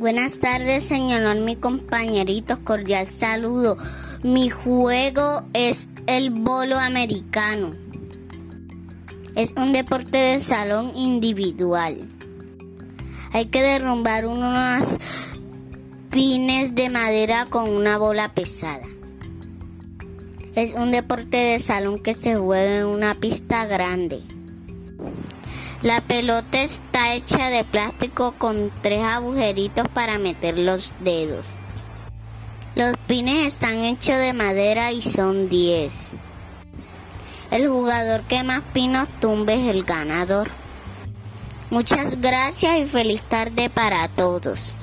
Buenas tardes, señor, mi compañeritos, cordial saludo. Mi juego es el bolo americano. Es un deporte de salón individual. Hay que derrumbar unos pines de madera con una bola pesada. Es un deporte de salón que se juega en una pista grande. La pelota está hecha de plástico con tres agujeritos para meter los dedos. Los pines están hechos de madera y son 10. El jugador que más pinos tumbe es el ganador. Muchas gracias y feliz tarde para todos.